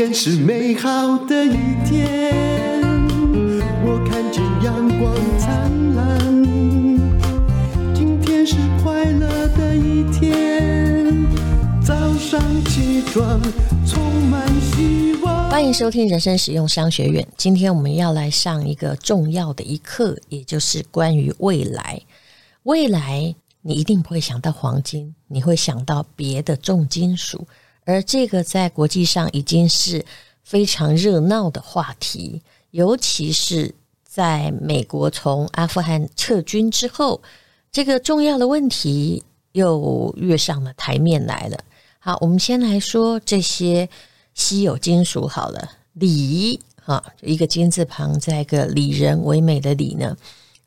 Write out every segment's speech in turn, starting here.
天是美好的一天，我看见阳光灿烂。今天是快乐的一天，早上起床充满希望。欢迎收听人生实用商学院。今天我们要来上一个重要的一课，也就是关于未来。未来你一定不会想到黄金，你会想到别的重金属。而这个在国际上已经是非常热闹的话题，尤其是在美国从阿富汗撤军之后，这个重要的问题又跃上了台面来了。好，我们先来说这些稀有金属好了，锂啊，一个金字旁，再一个里人为美的锂呢，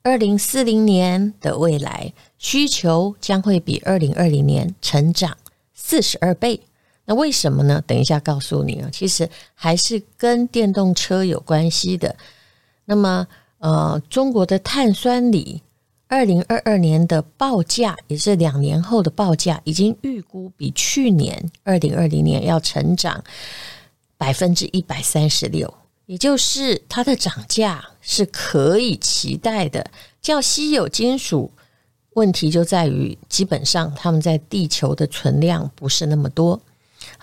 二零四零年的未来需求将会比二零二零年成长四十二倍。那为什么呢？等一下告诉你啊，其实还是跟电动车有关系的。那么，呃，中国的碳酸锂，二零二二年的报价，也是两年后的报价，已经预估比去年二零二零年要成长百分之一百三十六，也就是它的涨价是可以期待的。较稀有金属，问题就在于基本上它们在地球的存量不是那么多。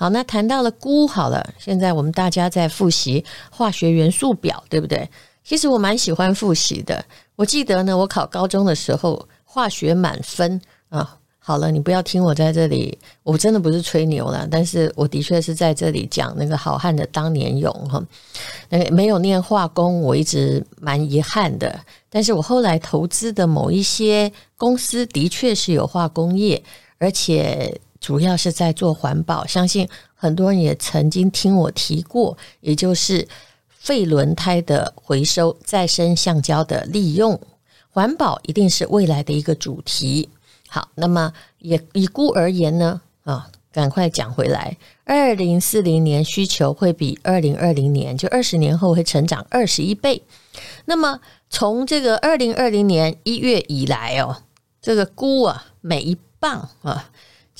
好，那谈到了钴，好了，现在我们大家在复习化学元素表，对不对？其实我蛮喜欢复习的。我记得呢，我考高中的时候，化学满分啊。好了，你不要听我在这里，我真的不是吹牛了，但是我的确是在这里讲那个好汉的当年勇哈。那个没有念化工，我一直蛮遗憾的。但是我后来投资的某一些公司，的确是有化工业，而且。主要是在做环保，相信很多人也曾经听我提过，也就是废轮胎的回收、再生橡胶的利用，环保一定是未来的一个主题。好，那么也以鈷而言呢，啊，赶快讲回来，二零四零年需求会比二零二零年，就二十年后会成长二十一倍。那么从这个二零二零年一月以来哦，这个鈷啊，每一磅啊。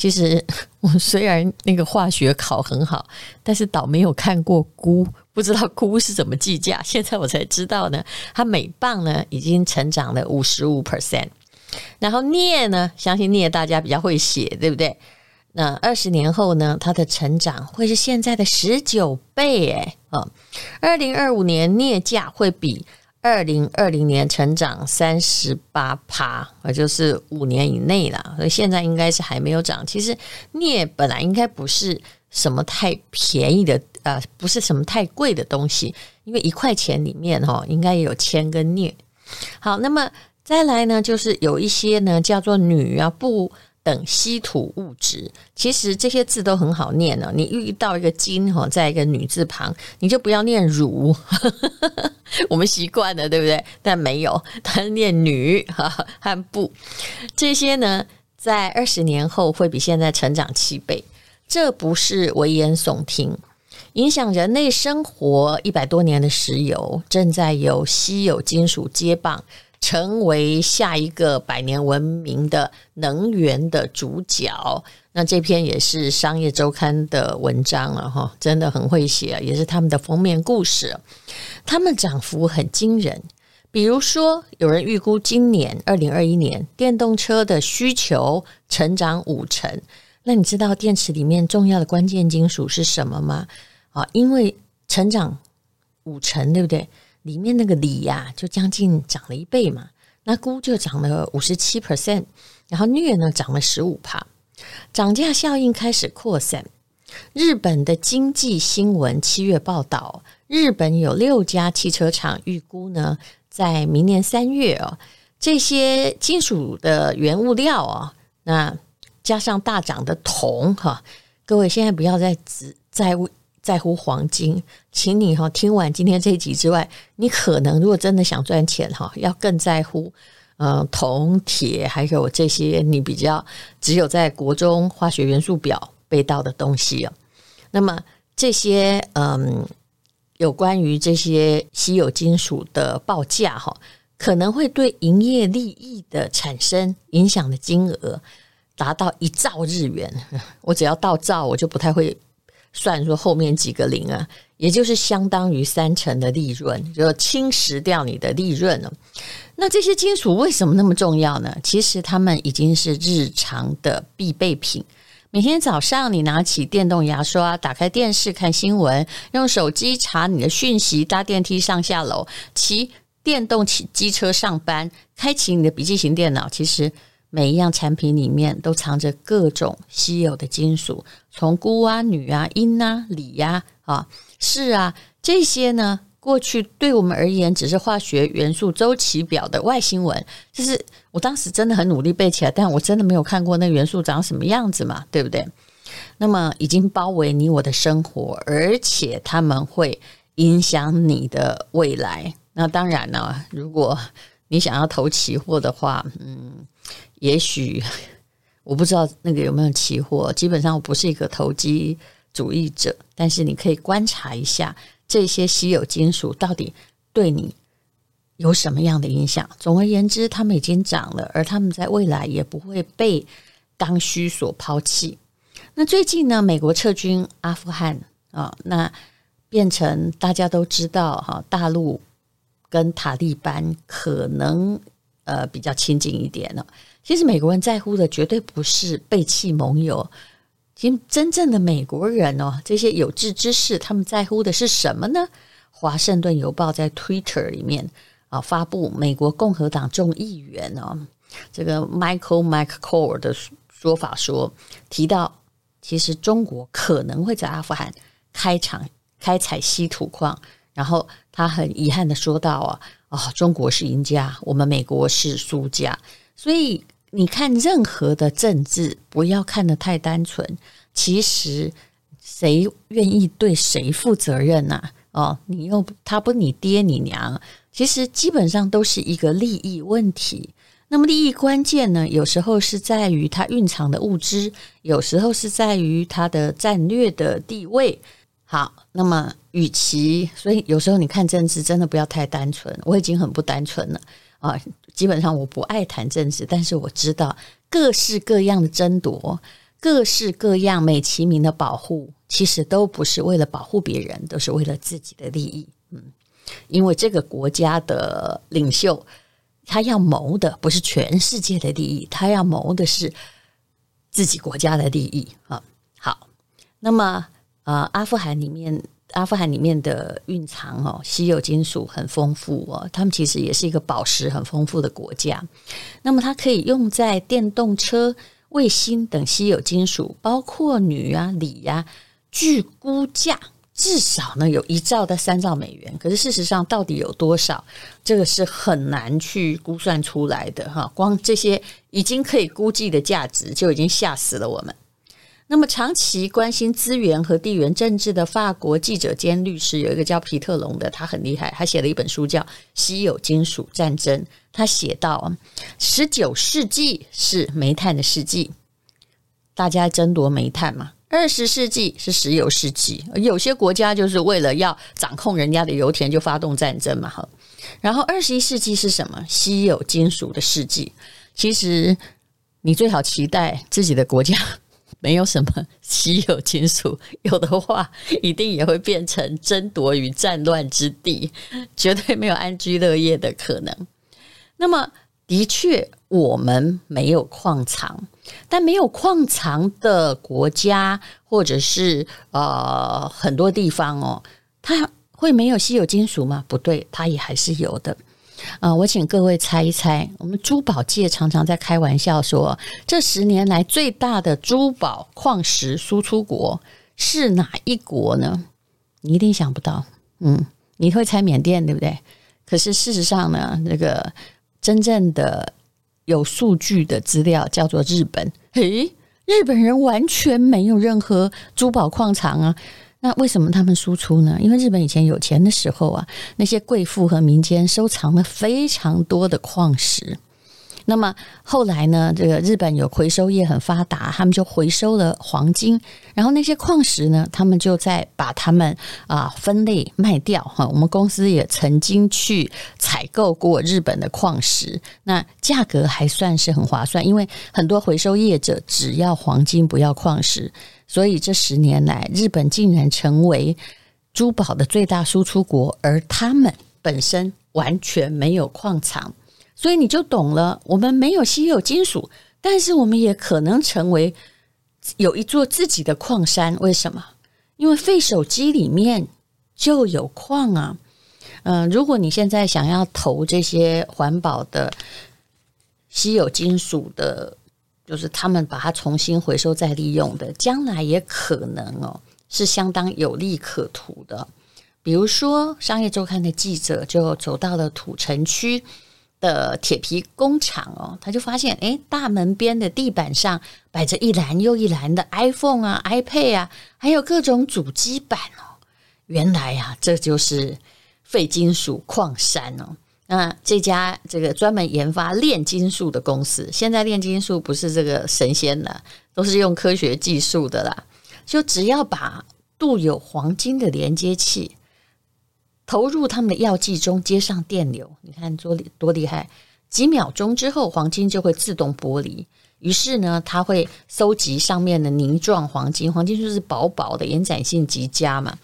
其实 我虽然那个化学考很好，但是倒没有看过鈷，不知道鈷是怎么计价。现在我才知道呢，它每磅呢已经成长了五十五 percent。然后镍呢，相信镍大家比较会写，对不对？那二十年后呢，它的成长会是现在的十九倍，哎，啊，二零二五年镍价会比。二零二零年成长三十八趴，也就是五年以内了，所以现在应该是还没有涨。其实镍本来应该不是什么太便宜的，呃，不是什么太贵的东西，因为一块钱里面哈，应该也有铅跟镍。好，那么再来呢，就是有一些呢叫做铝啊不。等稀土物质，其实这些字都很好念呢。你遇到一个金哈，在一个女字旁，你就不要念汝，我们习惯了，对不对？但没有，它念女哈和不。这些呢，在二十年后会比现在成长七倍。这不是危言耸听，影响人类生活一百多年的石油，正在由稀有金属接棒。成为下一个百年文明的能源的主角。那这篇也是商业周刊的文章了哈，真的很会写，也是他们的封面故事。他们涨幅很惊人，比如说有人预估今年二零二一年电动车的需求成长五成。那你知道电池里面重要的关键金属是什么吗？啊，因为成长五成，对不对？里面那个锂呀、就将近涨了一倍嘛。那鈷就涨了五十七 percent，然后镍呢涨了十五趴，涨价效应开始扩散。日本的经济新闻七月报道，日本有六家汽车厂预估呢，在明年三月哦，这些金属的原物料、哦，那加上大涨的铜哈，各位现在不要再只在。在乎黄金，请你哈听完今天这一集之外，你可能如果真的想赚钱哈，要更在乎嗯铜铁，还有这些你比较只有在国中化学元素表背到的东西哦。那么这些嗯有关于这些稀有金属的报价哈，可能会对营业利益的产生影响的金额达到一兆日元。我只要到兆，我就不太会。算说后面几个零啊，也就是相当于三成的利润，就侵蚀掉你的利润了。那这些金属为什么那么重要呢？其实它们已经是日常的必备品。每天早上你拿起电动牙刷，打开电视看新闻，用手机查你的讯息，搭电梯上下楼，骑电动骑机车上班，开启你的笔记型电脑，其实。每一样产品里面都藏着各种稀有的金属，从钴啊、铝啊、銦啊、锂呀、啊、是啊这些呢，过去对我们而言只是化学元素周期表的外星文。就是我当时真的很努力背起来，但我真的没有看过那元素长什么样子嘛，对不对？那么已经包围你我的生活，而且他们会影响你的未来。那当然呢，如果你想要投期货的话，嗯。也许我不知道那个有没有期货，基本上我不是一个投机主义者，但是你可以观察一下这些稀有金属到底对你有什么样的影响。总而言之，他们已经涨了，而他们在未来也不会被刚需所抛弃。那最近呢，美国撤军阿富汗啊，那变成大家都知道哈，大陆跟塔利班可能呃比较亲近一点了。其实美国人在乎的绝对不是背弃盟友，其实真正的美国人哦，这些有志之士，他们在乎的是什么呢？华盛顿邮报在 Twitter 里面啊发布美国共和党众议员哦，这个 Michael McCaul 的说法说，提到其实中国可能会在阿富汗开场开采稀土矿，然后他很遗憾的说到啊啊，中国是赢家，我们美国是输家。所以你看，任何的政治不要看得太单纯。其实，谁愿意对谁负责任呐？哦，你又他不你爹你娘，其实基本上都是一个利益问题。那么利益关键呢，有时候是在于它蕴藏的物资，有时候是在于它的战略的地位。好，那么与其，所以有时候你看政治真的不要太单纯。我已经很不单纯了。啊，基本上我不爱谈政治，但是我知道各式各样的争夺，各式各样美其名的保护，其实都不是为了保护别人，都是为了自己的利益。嗯，因为这个国家的领袖，他要谋的不是全世界的利益，他要谋的是自己国家的利益啊。好，那么啊，阿富汗里面。阿富汗里面的蕴藏哦，稀有金属很丰富哦，他们其实也是一个宝石很丰富的国家。那么它可以用在电动车、卫星等稀有金属，包括铝啊、锂呀、啊，据估价至少呢有一兆到三兆美元。可是事实上到底有多少，这个是很难去估算出来的哈。光这些已经可以估计的价值就已经吓死了我们。那么，长期关心资源和地缘政治的法国记者兼律师有一个叫皮特龙的，他很厉害，他写了一本书叫《稀有金属战争》。他写到，十九世纪是煤炭的世纪，大家争夺煤炭嘛；二十世纪是石油世纪，有些国家就是为了要掌控人家的油田，就发动战争嘛。哈，然后二十一世纪是什么？稀有金属的世纪。其实，你最好期待自己的国家。没有什么稀有金属，有的话一定也会变成争夺与战乱之地，绝对没有安居乐业的可能。那么，的确我们没有矿藏，但没有矿藏的国家或者是呃很多地方哦，它会没有稀有金属吗？不对，它也还是有的。啊、我请各位猜一猜，我们珠宝界常常在开玩笑说，这十年来最大的珠宝矿石输出国是哪一国呢？你一定想不到，嗯，你会猜缅甸对不对？可是事实上呢，那个真正的有数据的资料叫做日本。嘿，日本人完全没有任何珠宝矿藏啊。那为什么他们输出呢？因为日本以前有钱的时候啊，那些贵妇和民间收藏了非常多的矿石。那么后来呢，这个日本有回收业很发达，他们就回收了黄金，然后那些矿石呢，他们就再把它们啊分类卖掉哈。我们公司也曾经去采购过日本的矿石，那价格还算是很划算，因为很多回收业者只要黄金不要矿石，所以这十年来日本竟然成为珠宝的最大输出国，而他们本身完全没有矿藏。所以你就懂了，我们没有稀有金属，但是我们也可能成为有一座自己的矿山。为什么？因为废手机里面就有矿啊。嗯、如果你现在想要投这些环保的稀有金属的，就是他们把它重新回收再利用的，将来也可能哦，是相当有利可图的。比如说，《商业周刊》的记者就走到了土城区。的铁皮工厂哦，他就发现，哎，大门边的地板上摆着一篮又一篮的 iPhone 啊、iPad 啊，还有各种主机板哦。原来啊，这就是废金属矿山哦。那这家这个专门研发炼金术的公司，现在炼金术不是这个神仙了，都是用科学技术的啦。就只要把镀有黄金的连接器。投入他们的药剂中，接上电流，你看多多厉害！几秒钟之后，黄金就会自动剥离。于是呢，它会收集上面的凝状黄金，黄金就是薄薄的，延展性极佳嘛。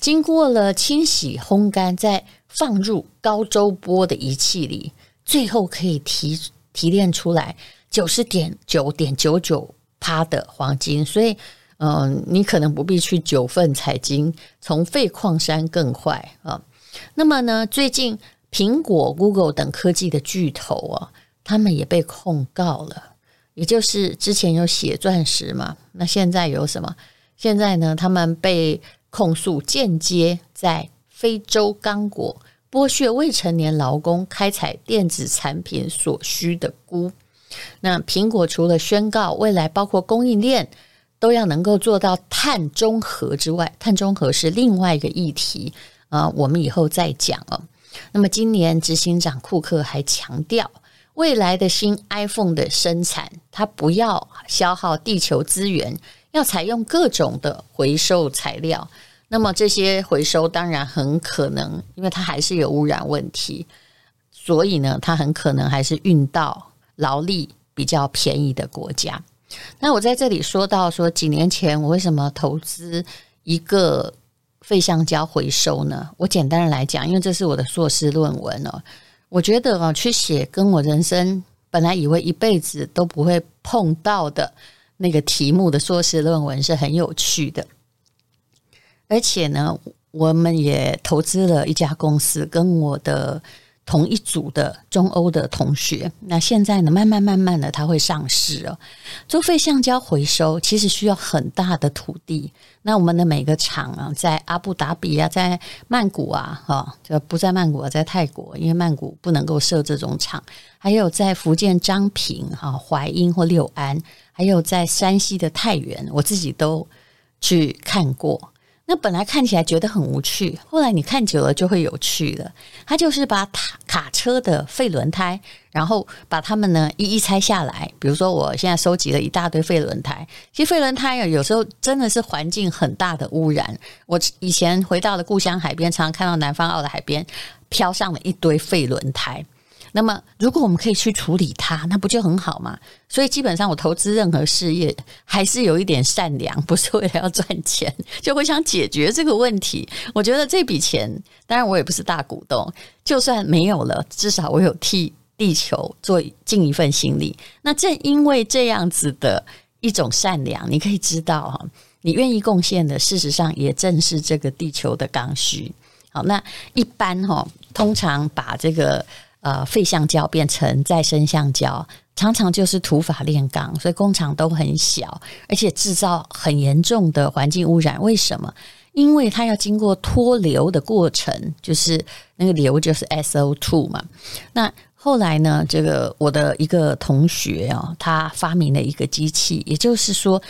经过了清洗、烘干，再放入高周波的仪器里，最后可以提提炼出来九十点九点九九趴的黄金。所以。嗯，你可能不必去九份采金，从废矿山更快啊。那么呢，最近苹果、Google 等科技的巨头啊，他们也被控告了。也就是之前有血钻石嘛，那现在有什么？现在呢，他们被控诉间接在非洲刚果剥削未成年劳工开采电子产品所需的钴。那苹果除了宣告未来包括供应链。都要能够做到碳中和之外，碳中和是另外一个议题啊，我们以后再讲哦。那么今年执行长库克还强调，未来的新 iPhone 的生产，它不要消耗地球资源，要采用各种的回收材料。那么这些回收当然很可能，因为它还是有污染问题，所以呢，它很可能还是运到劳力比较便宜的国家。那我在这里说到说，几年前我为什么投资一个废橡胶回收呢？我简单的来讲，因为这是我的硕士论文哦。我觉得啊，去写跟我人生本来以为一辈子都不会碰到的那个题目的硕士论文是很有趣的，而且呢，我们也投资了一家公司，跟我的。同一组的中欧的同学，那现在呢，慢慢慢慢的，它会上市哦。做废橡胶回收其实需要很大的土地。那我们的每个厂啊，在阿布达比啊，在曼谷啊，哈，就不在曼谷啊，在泰国，因为曼谷不能够设这种厂。还有在福建漳平、哈淮阴或六安，还有在山西的太原，我自己都去看过。那本来看起来觉得很无趣，后来你看久了就会有趣了。它就是把卡卡车的废轮胎，然后把它们呢一一拆下来。比如说，我现在收集了一大堆废轮胎。其实废轮胎啊，有时候真的是环境很大的污染。我以前回到了故乡海边，常常看到南方澳的海边飘上了一堆废轮胎。那么，如果我们可以去处理它，那不就很好吗？所以，基本上我投资任何事业还是有一点善良，不是为了要赚钱，就会想解决这个问题。我觉得这笔钱，当然我也不是大股东，就算没有了，至少我有替地球做尽一份心力。那正因为这样子的一种善良，你可以知道哈，你愿意贡献的，事实上也正是这个地球的刚需。好，那一般哈，通常把这个。呃，废橡胶变成再生橡胶，常常就是土法炼钢，所以工厂都很小，而且制造很严重的环境污染。为什么？因为它要经过脱硫的过程，就是那个硫就是 SO2 嘛。那后来呢，这个我的一个同学啊，他发明了一个机器，也就是说。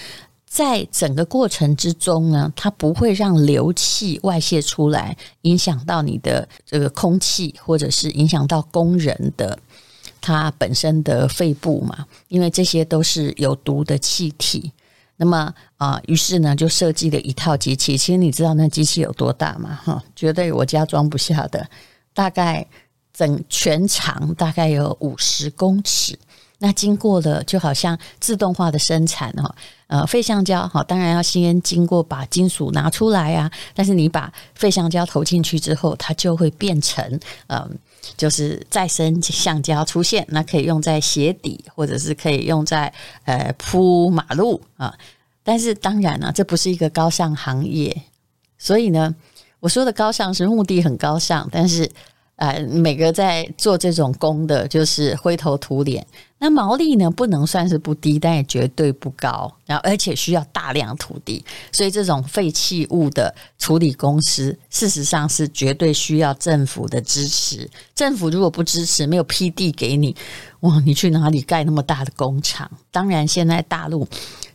在整个过程之中呢，它不会让硫气外泄出来，影响到你的这个空气，或者是影响到工人的它本身的肺部嘛，因为这些都是有毒的气体。那么啊，于是呢，就设计了一套机器。其实你知道那机器有多大吗？哈，绝对我家装不下的。大概整全长大概有五十公尺。那经过了，就好像自动化的生产哈，呃，废橡胶哈，当然要先经过把金属拿出来啊。但是你把废橡胶投进去之后，它就会变成嗯、呃，就是再生橡胶出现，那可以用在鞋底，或者是可以用在呃铺马路啊。但是当然呢、啊，这不是一个高尚行业，所以呢，我说的高尚是目的很高尚，但是。呃，每个在做这种工的，就是灰头土脸。那毛利呢，不能算是不低，但也绝对不高。然后，而且需要大量土地，所以这种废弃物的处理公司，事实上是绝对需要政府的支持。政府如果不支持，没有批地给你，哇，你去哪里盖那么大的工厂？当然，现在大陆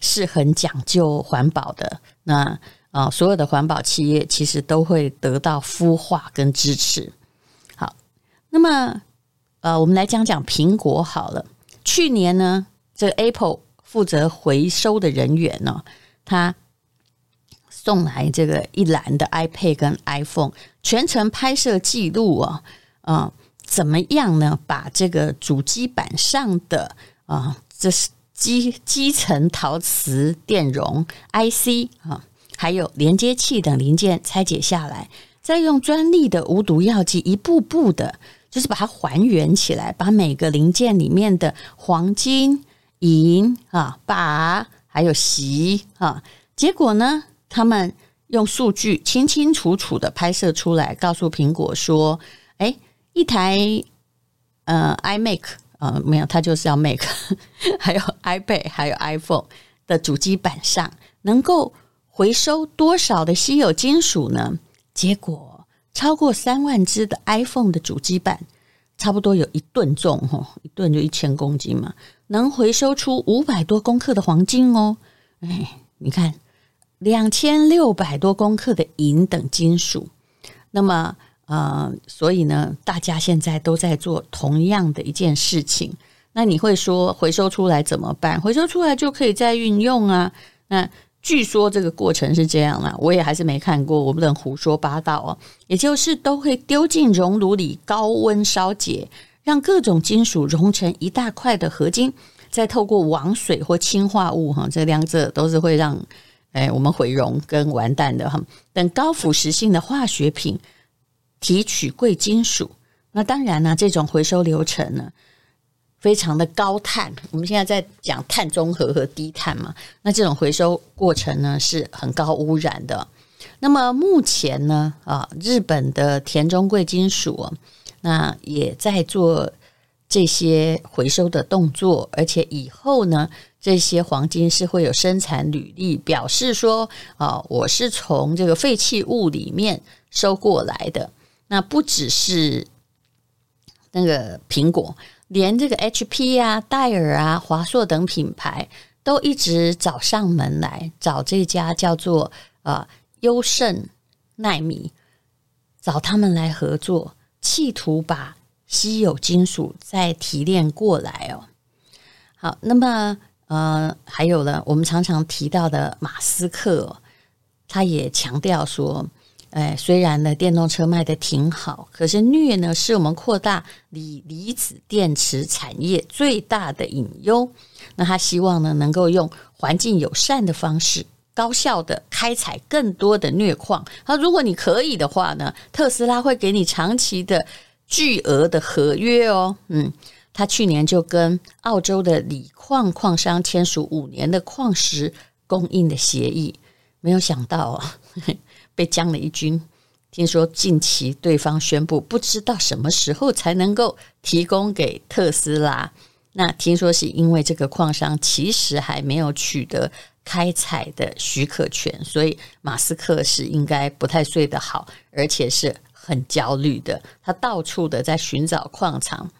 是很讲究环保的。那啊、所有的环保企业其实都会得到孵化跟支持。那么，呃，我们来讲讲苹果好了。去年呢，这 Apple 负责回收的人员呢，他送来这个一篮的 iPad 跟 iPhone，全程拍摄记录啊，啊，怎么样呢？把这个主机板上的啊，这是基基层陶瓷电容 IC 啊，还有连接器等零件拆解下来，再用专利的无毒药剂一步步的。就是把它还原起来，把每个零件里面的黄金、银啊、鈀还有锡啊，结果呢，他们用数据清清楚楚的拍摄出来，告诉苹果说：“哎，一台呃 iMac 啊、呃，没有，它就是要 Mac，还有 iPad，还有 iPhone 的主机板上能够回收多少的稀有金属呢？结果。”超过三万只的 iPhone 的主机板，差不多有一吨重，吼，一吨就一千公斤嘛，能回收出五百多公克的黄金哦。哎，你看，两千六百多公克的银等金属。那么，呃，所以呢，大家现在都在做同样的一件事情。那你会说，回收出来怎么办？回收出来就可以再运用啊。那据说这个过程是这样啦，我也还是没看过，我不能胡说八道哦。也就是都会丢进熔炉里高温烧结，让各种金属融成一大块的合金，再透过王水或氢化物哈，这两者都是会让哎我们毁容跟完蛋的哈。等高腐蚀性的化学品提取贵金属，那当然呢，这种回收流程呢。非常的高碳，我们现在在讲碳中和和低碳嘛，那这种回收过程呢是很高污染的。那么目前呢，啊，日本的田中贵金属，那也在做这些回收的动作，而且以后呢，这些黄金是会有生产履历，表示说啊，我是从这个废弃物里面收过来的。那不只是那个苹果。连这个 HP 啊、戴尔啊、华硕等品牌都一直找上门来，找这家叫做呃优胜奈米，找他们来合作，企图把稀有金属再提炼过来哦。好，那么呃还有呢，我们常常提到的马斯克，他也强调说。哎，虽然呢，电动车卖得挺好，可是镍呢，是我们扩大锂离子电池产业最大的隐忧。那他希望呢，能够用环境友善的方式，高效的开采更多的镍矿。他如果你可以的话呢，特斯拉会给你长期的巨额的合约哦。嗯，他去年就跟澳洲的锂矿矿商签署五年的矿石供应的协议，没有想到啊、哦。被将了一军，听说近期对方宣布，不知道什么时候才能够提供给特斯拉。那听说是因为这个矿商其实还没有取得开采的许可权，所以马斯克是应该不太睡得好，而且是很焦虑的。他到处的在寻找矿场。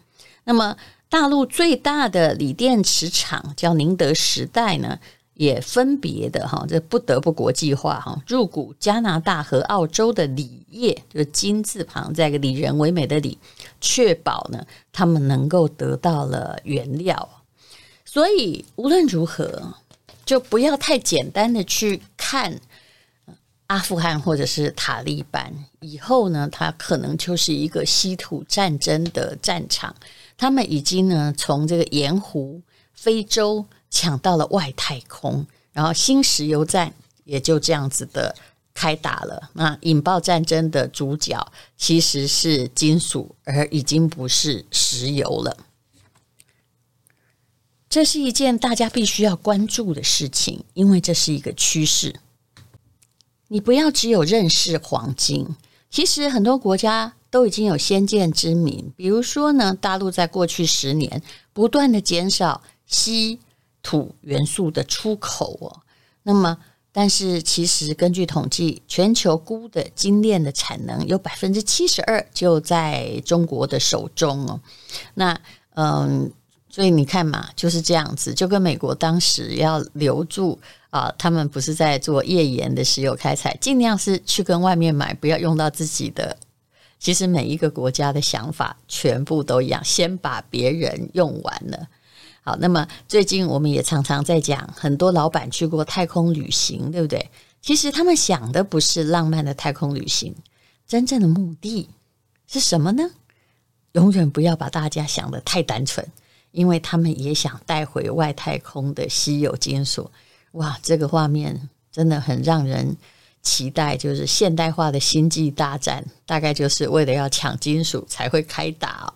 那么大陆最大的锂电池厂叫宁德时代呢，也分别的哈，这不得不国际化哈，入股加拿大和澳洲的锂业，就是金字旁再一个里仁为美的锂，确保呢他们能够得到了原料。所以无论如何，就不要太简单的去看阿富汗或者是塔利班，以后呢，它可能就是一个稀土战争的战场。他们已经呢从这个盐湖、非洲抢到了外太空，然后新石油战也就这样子的开打了。那引爆战争的主角其实是金属，而已经不是石油了。这是一件大家必须要关注的事情，因为这是一个趋势。你不要只有认识黄金，其实很多国家。都已经有先见之明，比如说呢，大陆在过去十年不断的减少稀土元素的出口哦。那么，但是其实根据统计，全球钴的精炼的产能有百分之七十二就在中国的手中哦。那嗯，所以你看嘛，就是这样子，就跟美国当时要留住啊，他们不是在做页岩的石油开采，尽量是去跟外面买，不要用到自己的。其实每一个国家的想法全部都一样，先把别人用完了。好，那么最近我们也常常在讲，很多老板去过太空旅行，对不对？其实他们想的不是浪漫的太空旅行，真正的目的是什么呢？永远不要把大家想得太单纯，因为他们也想带回外太空的稀有金属。哇，这个画面真的很让人。期待就是现代化的星际大战，大概就是为了要抢金属才会开打。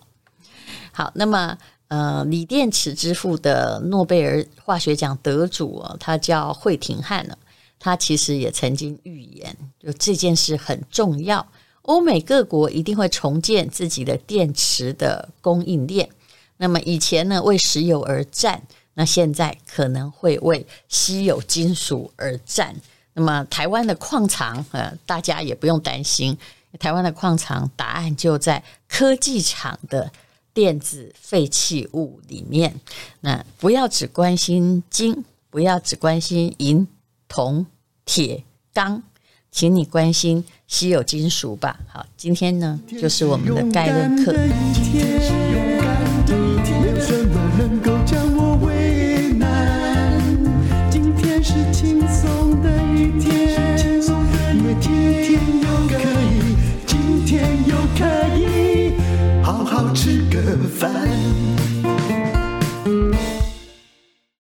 好，那么呃，锂电池之父的诺贝尔化学奖得主哦，他叫惠廷汉呢，他其实也曾经预言，就这件事很重要，欧美各国一定会重建自己的电池的供应链。那么以前呢，为石油而战，那现在可能会为稀有金属而战。那么台湾的矿藏，呃，大家也不用担心。台湾的矿藏答案就在科技厂的电子废弃物里面。那不要只关心金，不要只关心银、铜、铁、钢，请你关心稀有金属吧。好，今天呢，就是我们的概论课。find